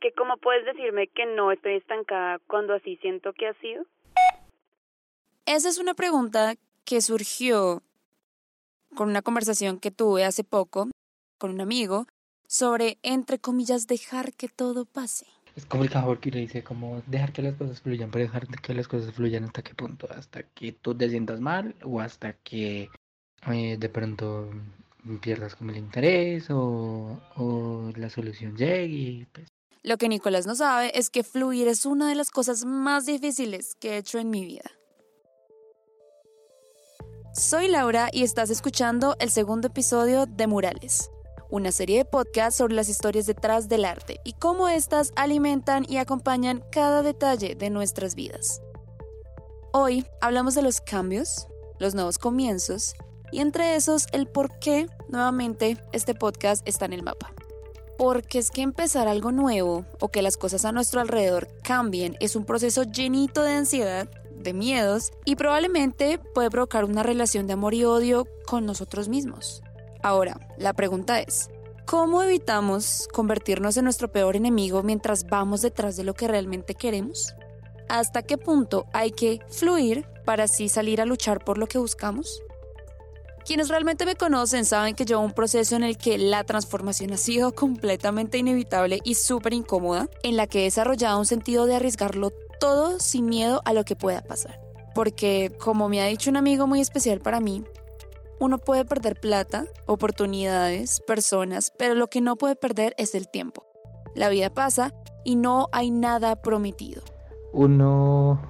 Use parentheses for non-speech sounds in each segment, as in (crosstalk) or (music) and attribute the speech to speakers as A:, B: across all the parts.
A: que cómo puedes decirme que no estoy estancada cuando así siento que ha sido.
B: Esa es una pregunta que surgió con una conversación que tuve hace poco con un amigo sobre, entre comillas, dejar que todo pase.
C: Es como el cajón que le dice como dejar que las cosas fluyan, pero dejar que las cosas fluyan hasta qué punto, hasta que tú te sientas mal o hasta que eh, de pronto pierdas como el interés o, o la solución llegue. Pues.
B: Lo que Nicolás no sabe es que fluir es una de las cosas más difíciles que he hecho en mi vida. Soy Laura y estás escuchando el segundo episodio de Murales una serie de podcasts sobre las historias detrás del arte y cómo éstas alimentan y acompañan cada detalle de nuestras vidas. Hoy hablamos de los cambios, los nuevos comienzos y entre esos el por qué nuevamente este podcast está en el mapa. Porque es que empezar algo nuevo o que las cosas a nuestro alrededor cambien es un proceso llenito de ansiedad, de miedos y probablemente puede provocar una relación de amor y odio con nosotros mismos. Ahora, la pregunta es, ¿cómo evitamos convertirnos en nuestro peor enemigo mientras vamos detrás de lo que realmente queremos? ¿Hasta qué punto hay que fluir para así salir a luchar por lo que buscamos? Quienes realmente me conocen saben que llevo un proceso en el que la transformación ha sido completamente inevitable y súper incómoda, en la que he desarrollado un sentido de arriesgarlo todo sin miedo a lo que pueda pasar. Porque, como me ha dicho un amigo muy especial para mí, uno puede perder plata, oportunidades, personas, pero lo que no puede perder es el tiempo. La vida pasa y no hay nada prometido.
C: Uno,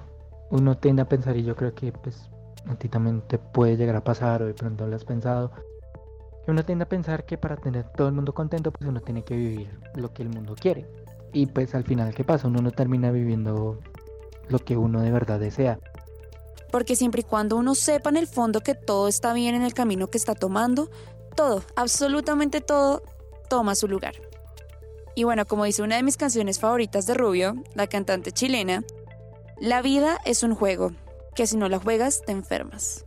C: uno tiende a pensar, y yo creo que pues a ti también te puede llegar a pasar, o de pronto lo has pensado, que uno tiende a pensar que para tener todo el mundo contento, pues uno tiene que vivir lo que el mundo quiere. Y pues al final, ¿qué pasa? Uno no termina viviendo lo que uno de verdad desea
B: porque siempre y cuando uno sepa en el fondo que todo está bien en el camino que está tomando, todo, absolutamente todo, toma su lugar. Y bueno, como dice una de mis canciones favoritas de Rubio, la cantante chilena, la vida es un juego, que si no la juegas te enfermas.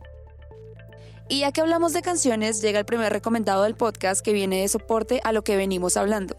B: Y ya que hablamos de canciones, llega el primer recomendado del podcast que viene de soporte a lo que venimos hablando.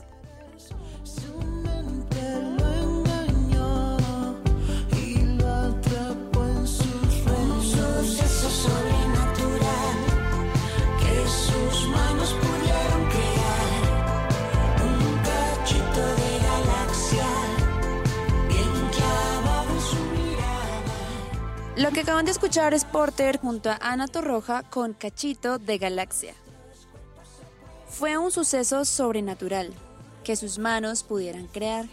B: Lo que acaban de escuchar es Porter junto a Ana Torroja con Cachito de Galaxia. Fue un suceso sobrenatural que sus manos pudieran crear.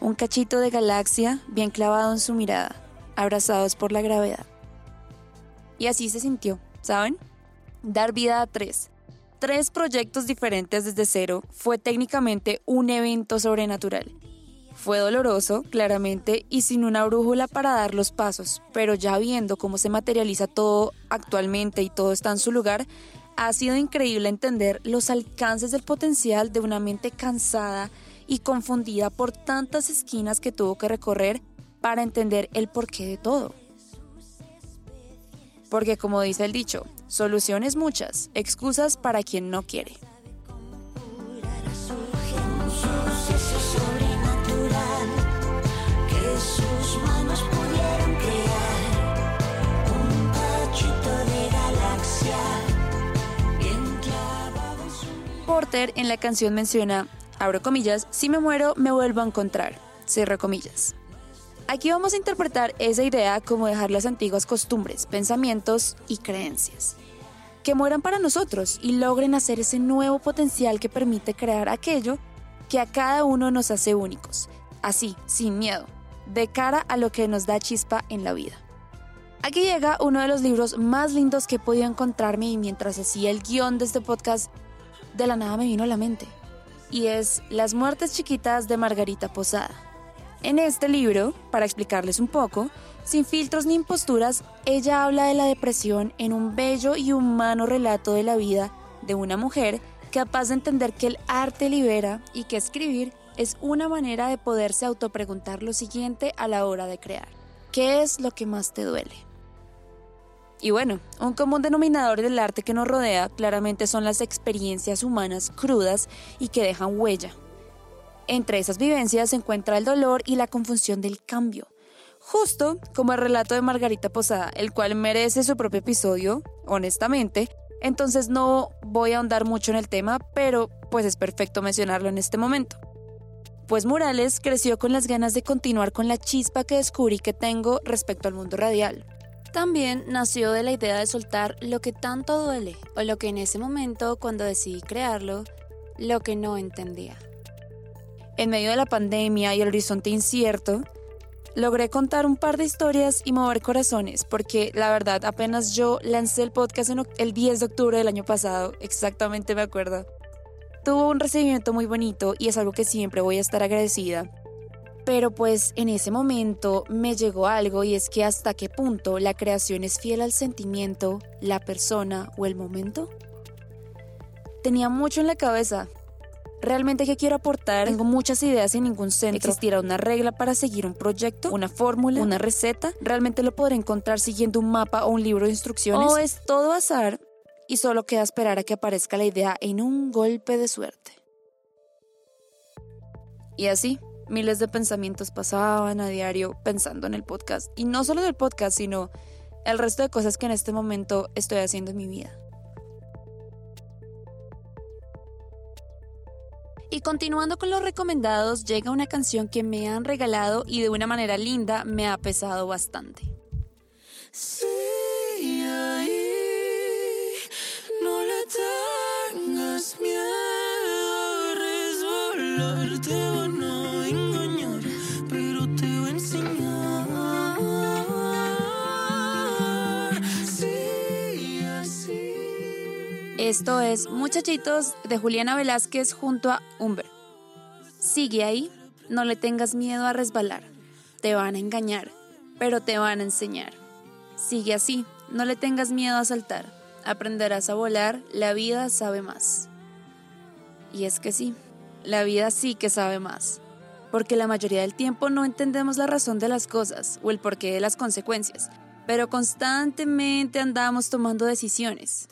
B: Un cachito de galaxia bien clavado en su mirada, abrazados por la gravedad. Y así se sintió, ¿saben? Dar vida a tres. Tres proyectos diferentes desde cero fue técnicamente un evento sobrenatural fue doloroso, claramente, y sin una brújula para dar los pasos, pero ya viendo cómo se materializa todo actualmente y todo está en su lugar, ha sido increíble entender los alcances del potencial de una mente cansada y confundida por tantas esquinas que tuvo que recorrer para entender el porqué de todo. Porque como dice el dicho, soluciones muchas, excusas para quien no quiere. En la canción menciona, abro comillas, si me muero me vuelvo a encontrar, cierro comillas. Aquí vamos a interpretar esa idea como dejar las antiguas costumbres, pensamientos y creencias. Que mueran para nosotros y logren hacer ese nuevo potencial que permite crear aquello que a cada uno nos hace únicos, así, sin miedo, de cara a lo que nos da chispa en la vida. Aquí llega uno de los libros más lindos que he podido encontrarme y mientras hacía el guion de este podcast de la nada me vino a la mente, y es Las muertes chiquitas de Margarita Posada. En este libro, para explicarles un poco, sin filtros ni imposturas, ella habla de la depresión en un bello y humano relato de la vida de una mujer capaz de entender que el arte libera y que escribir es una manera de poderse autopreguntar lo siguiente a la hora de crear. ¿Qué es lo que más te duele? Y bueno, un común denominador del arte que nos rodea claramente son las experiencias humanas crudas y que dejan huella. Entre esas vivencias se encuentra el dolor y la confusión del cambio. Justo como el relato de Margarita Posada, el cual merece su propio episodio, honestamente, entonces no voy a ahondar mucho en el tema, pero pues es perfecto mencionarlo en este momento. Pues Morales creció con las ganas de continuar con la chispa que descubrí que tengo respecto al mundo radial. También nació de la idea de soltar lo que tanto duele, o lo que en ese momento, cuando decidí crearlo, lo que no entendía. En medio de la pandemia y el horizonte incierto, logré contar un par de historias y mover corazones, porque la verdad apenas yo lancé el podcast el 10 de octubre del año pasado, exactamente me acuerdo. Tuvo un recibimiento muy bonito y es algo que siempre voy a estar agradecida. Pero pues en ese momento me llegó algo y es que hasta qué punto la creación es fiel al sentimiento, la persona o el momento. Tenía mucho en la cabeza, ¿Realmente qué quiero aportar? Tengo muchas ideas sin ningún centro. ¿Existirá una regla para seguir un proyecto? ¿Una fórmula? ¿Una receta? ¿Realmente lo podré encontrar siguiendo un mapa o un libro de instrucciones? ¿O es todo azar y solo queda esperar a que aparezca la idea en un golpe de suerte? Y así, miles de pensamientos pasaban a diario pensando en el podcast. Y no solo en el podcast, sino el resto de cosas que en este momento estoy haciendo en mi vida. Y continuando con los recomendados, llega una canción que me han regalado y de una manera linda me ha pesado bastante. Sí, no le tengas miedo engañar, Esto es Muchachitos de Juliana Velázquez junto a Humber. Sigue ahí, no le tengas miedo a resbalar. Te van a engañar, pero te van a enseñar. Sigue así, no le tengas miedo a saltar. Aprenderás a volar, la vida sabe más. Y es que sí, la vida sí que sabe más. Porque la mayoría del tiempo no entendemos la razón de las cosas o el porqué de las consecuencias, pero constantemente andamos tomando decisiones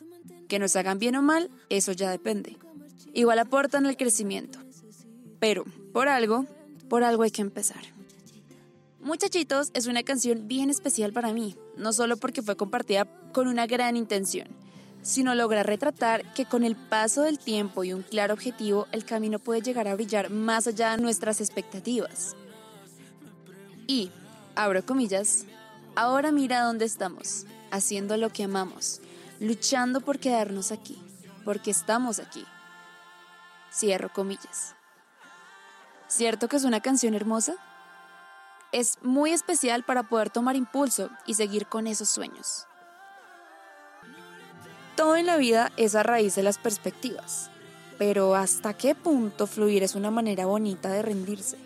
B: que nos hagan bien o mal, eso ya depende. Igual aportan el crecimiento. Pero, por algo, por algo hay que empezar. Muchachitos es una canción bien especial para mí, no solo porque fue compartida con una gran intención, sino logra retratar que con el paso del tiempo y un claro objetivo, el camino puede llegar a brillar más allá de nuestras expectativas. Y, abro comillas, ahora mira dónde estamos, haciendo lo que amamos, luchando por quedarnos aquí, porque estamos aquí. Cierro comillas. ¿Cierto que es una canción hermosa? Es muy especial para poder tomar impulso y seguir con esos sueños. Todo en la vida es a raíz de las perspectivas, pero ¿hasta qué punto fluir es una manera bonita de rendirse?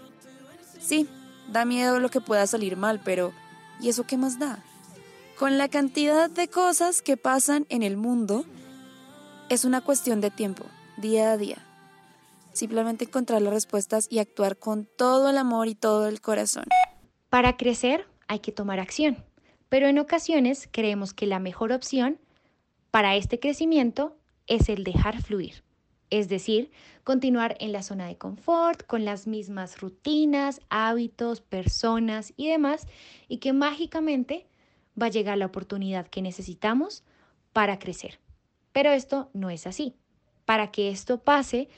B: Sí, da miedo lo que pueda salir mal, pero ¿y eso qué más da? Con la cantidad de cosas que pasan en el mundo, es una cuestión de tiempo, día a día. Simplemente encontrar las respuestas y actuar con todo el amor y todo el corazón.
D: Para crecer hay que tomar acción, pero en ocasiones creemos que la mejor opción para este crecimiento es el dejar fluir. Es decir, continuar en la zona de confort, con las mismas rutinas, hábitos, personas y demás, y que mágicamente va a llegar la oportunidad que necesitamos para crecer. Pero esto no es así. Para que esto pase,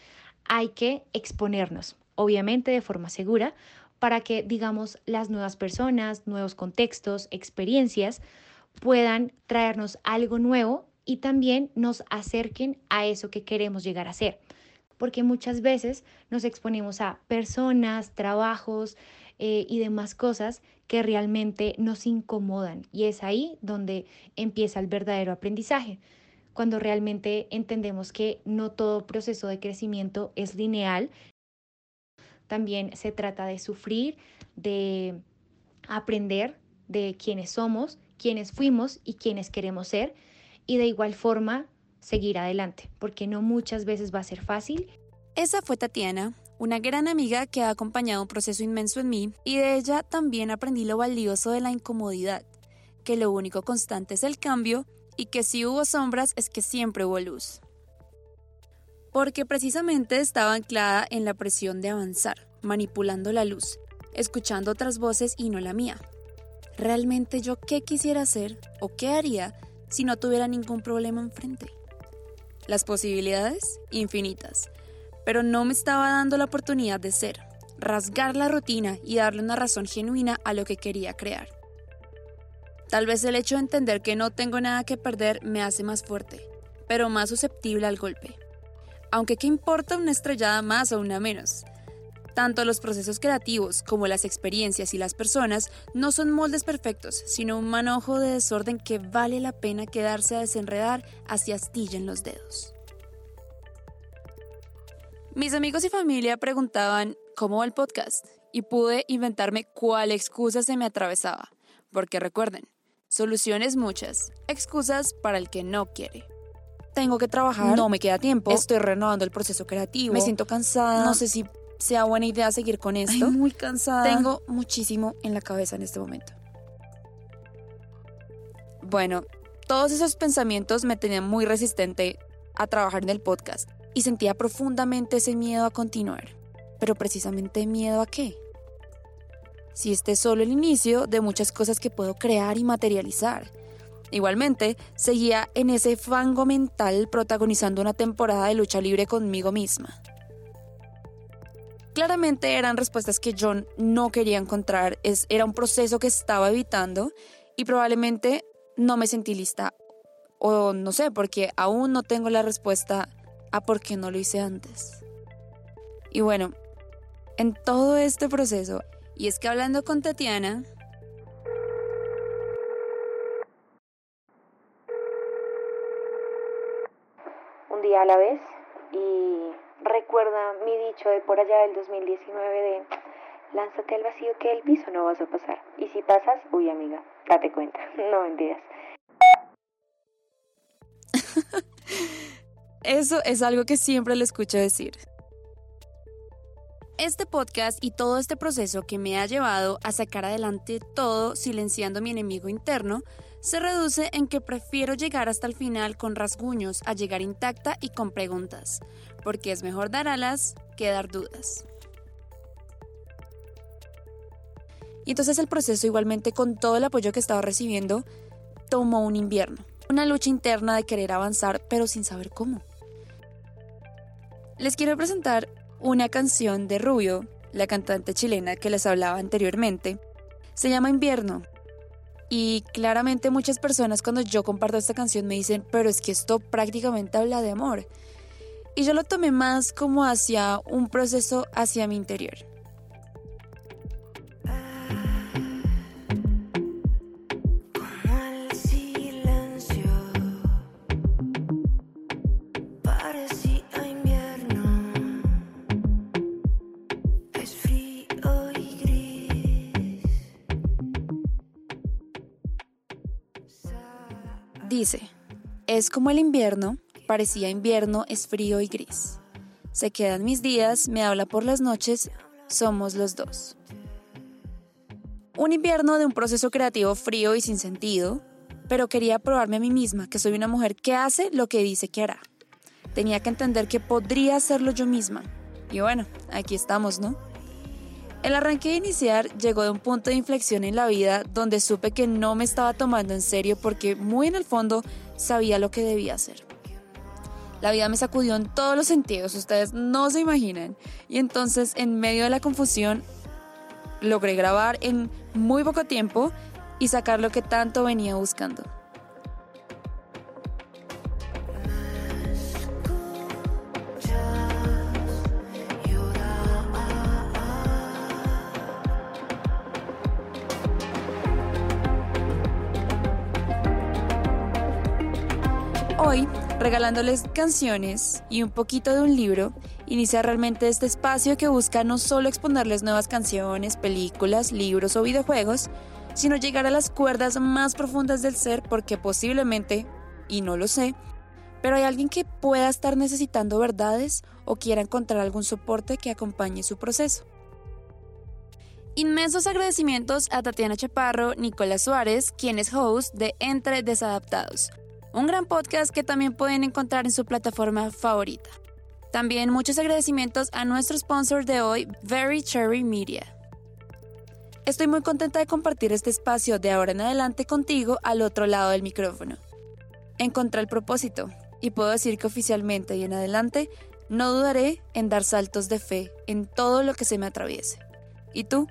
D: hay que exponernos, obviamente de forma segura, para que, digamos, las nuevas personas, nuevos contextos, experiencias puedan traernos algo nuevo y también nos acerquen a eso que queremos llegar a ser. Porque muchas veces nos exponemos a personas, trabajos eh, y demás cosas que realmente nos incomodan. Y es ahí donde empieza el verdadero aprendizaje, cuando realmente entendemos que no todo proceso de crecimiento es lineal. También se trata de sufrir, de aprender de quiénes somos, quiénes fuimos y quiénes queremos ser. Y de igual forma, seguir adelante, porque no muchas veces va a ser fácil.
B: Esa fue Tatiana, una gran amiga que ha acompañado un proceso inmenso en mí y de ella también aprendí lo valioso de la incomodidad, que lo único constante es el cambio y que si hubo sombras es que siempre hubo luz. porque precisamente estaba anclada en la presión de avanzar, manipulando la luz, escuchando otras voces y no la mía. ¿Realmente yo qué quisiera hacer o qué haría si no tuviera ningún problema enfrente? Las posibilidades, infinitas, pero no me estaba dando la oportunidad de ser, rasgar la rutina y darle una razón genuina a lo que quería crear. Tal vez el hecho de entender que no tengo nada que perder me hace más fuerte, pero más susceptible al golpe. Aunque qué importa una estrellada más o una menos. Tanto los procesos creativos como las experiencias y las personas no son moldes perfectos, sino un manojo de desorden que vale la pena quedarse a desenredar hacia astilla en los dedos. Mis amigos y familia preguntaban cómo va el podcast y pude inventarme cuál excusa se me atravesaba, porque recuerden, soluciones muchas, excusas para el que no quiere. Tengo que trabajar, no me queda tiempo, estoy renovando el proceso creativo, me siento cansada, no sé si sea buena idea seguir con esto. muy cansada. Tengo muchísimo en la cabeza en este momento. Bueno, todos esos pensamientos me tenían muy resistente a trabajar en el podcast y sentía profundamente ese miedo a continuar. Pero precisamente miedo a qué? Si este es solo el inicio de muchas cosas que puedo crear y materializar. Igualmente, seguía en ese fango mental protagonizando una temporada de lucha libre conmigo misma. Claramente eran respuestas que yo no quería encontrar, era un proceso que estaba evitando y probablemente no me sentí lista o no sé, porque aún no tengo la respuesta a por qué no lo hice antes. Y bueno, en todo este proceso, y es que hablando con Tatiana,
D: a la vez y recuerda mi dicho de por allá del 2019 de lánzate al vacío que el piso no vas a pasar. Y si pasas, uy amiga, date cuenta, (laughs) no mentiras. (laughs)
B: Eso es algo que siempre le escucho decir. Este podcast y todo este proceso que me ha llevado a sacar adelante todo silenciando mi enemigo interno se reduce en que prefiero llegar hasta el final con rasguños a llegar intacta y con preguntas, porque es mejor dar alas que dar dudas. Y entonces el proceso, igualmente con todo el apoyo que estaba recibiendo, tomó un invierno, una lucha interna de querer avanzar pero sin saber cómo. Les quiero presentar una canción de Rubio, la cantante chilena que les hablaba anteriormente. Se llama Invierno y claramente muchas personas cuando yo comparto esta canción me dicen, pero es que esto prácticamente habla de amor. Y yo lo tomé más como hacia un proceso hacia mi interior. Dice, es como el invierno, parecía invierno, es frío y gris. Se quedan mis días, me habla por las noches, somos los dos. Un invierno de un proceso creativo frío y sin sentido, pero quería probarme a mí misma que soy una mujer que hace lo que dice que hará. Tenía que entender que podría hacerlo yo misma. Y bueno, aquí estamos, ¿no? El arranque de iniciar llegó de un punto de inflexión en la vida donde supe que no me estaba tomando en serio porque muy en el fondo sabía lo que debía hacer. La vida me sacudió en todos los sentidos, ustedes no se imaginan. Y entonces en medio de la confusión logré grabar en muy poco tiempo y sacar lo que tanto venía buscando. Regalándoles canciones y un poquito de un libro, inicia realmente este espacio que busca no solo exponerles nuevas canciones, películas, libros o videojuegos, sino llegar a las cuerdas más profundas del ser porque posiblemente, y no lo sé, pero hay alguien que pueda estar necesitando verdades o quiera encontrar algún soporte que acompañe su proceso. Inmensos agradecimientos a Tatiana Chaparro, Nicolás Suárez, quien es host de Entre Desadaptados, un gran podcast que también pueden encontrar en su plataforma favorita. También muchos agradecimientos a nuestro sponsor de hoy, Very Cherry Media. Estoy muy contenta de compartir este espacio de ahora en adelante contigo al otro lado del micrófono. Encontré el propósito y puedo decir que oficialmente y en adelante no dudaré en dar saltos de fe en todo lo que se me atraviese. ¿Y tú?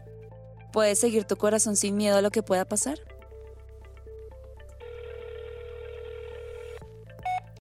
B: ¿Puedes seguir tu corazón sin miedo a lo que pueda pasar?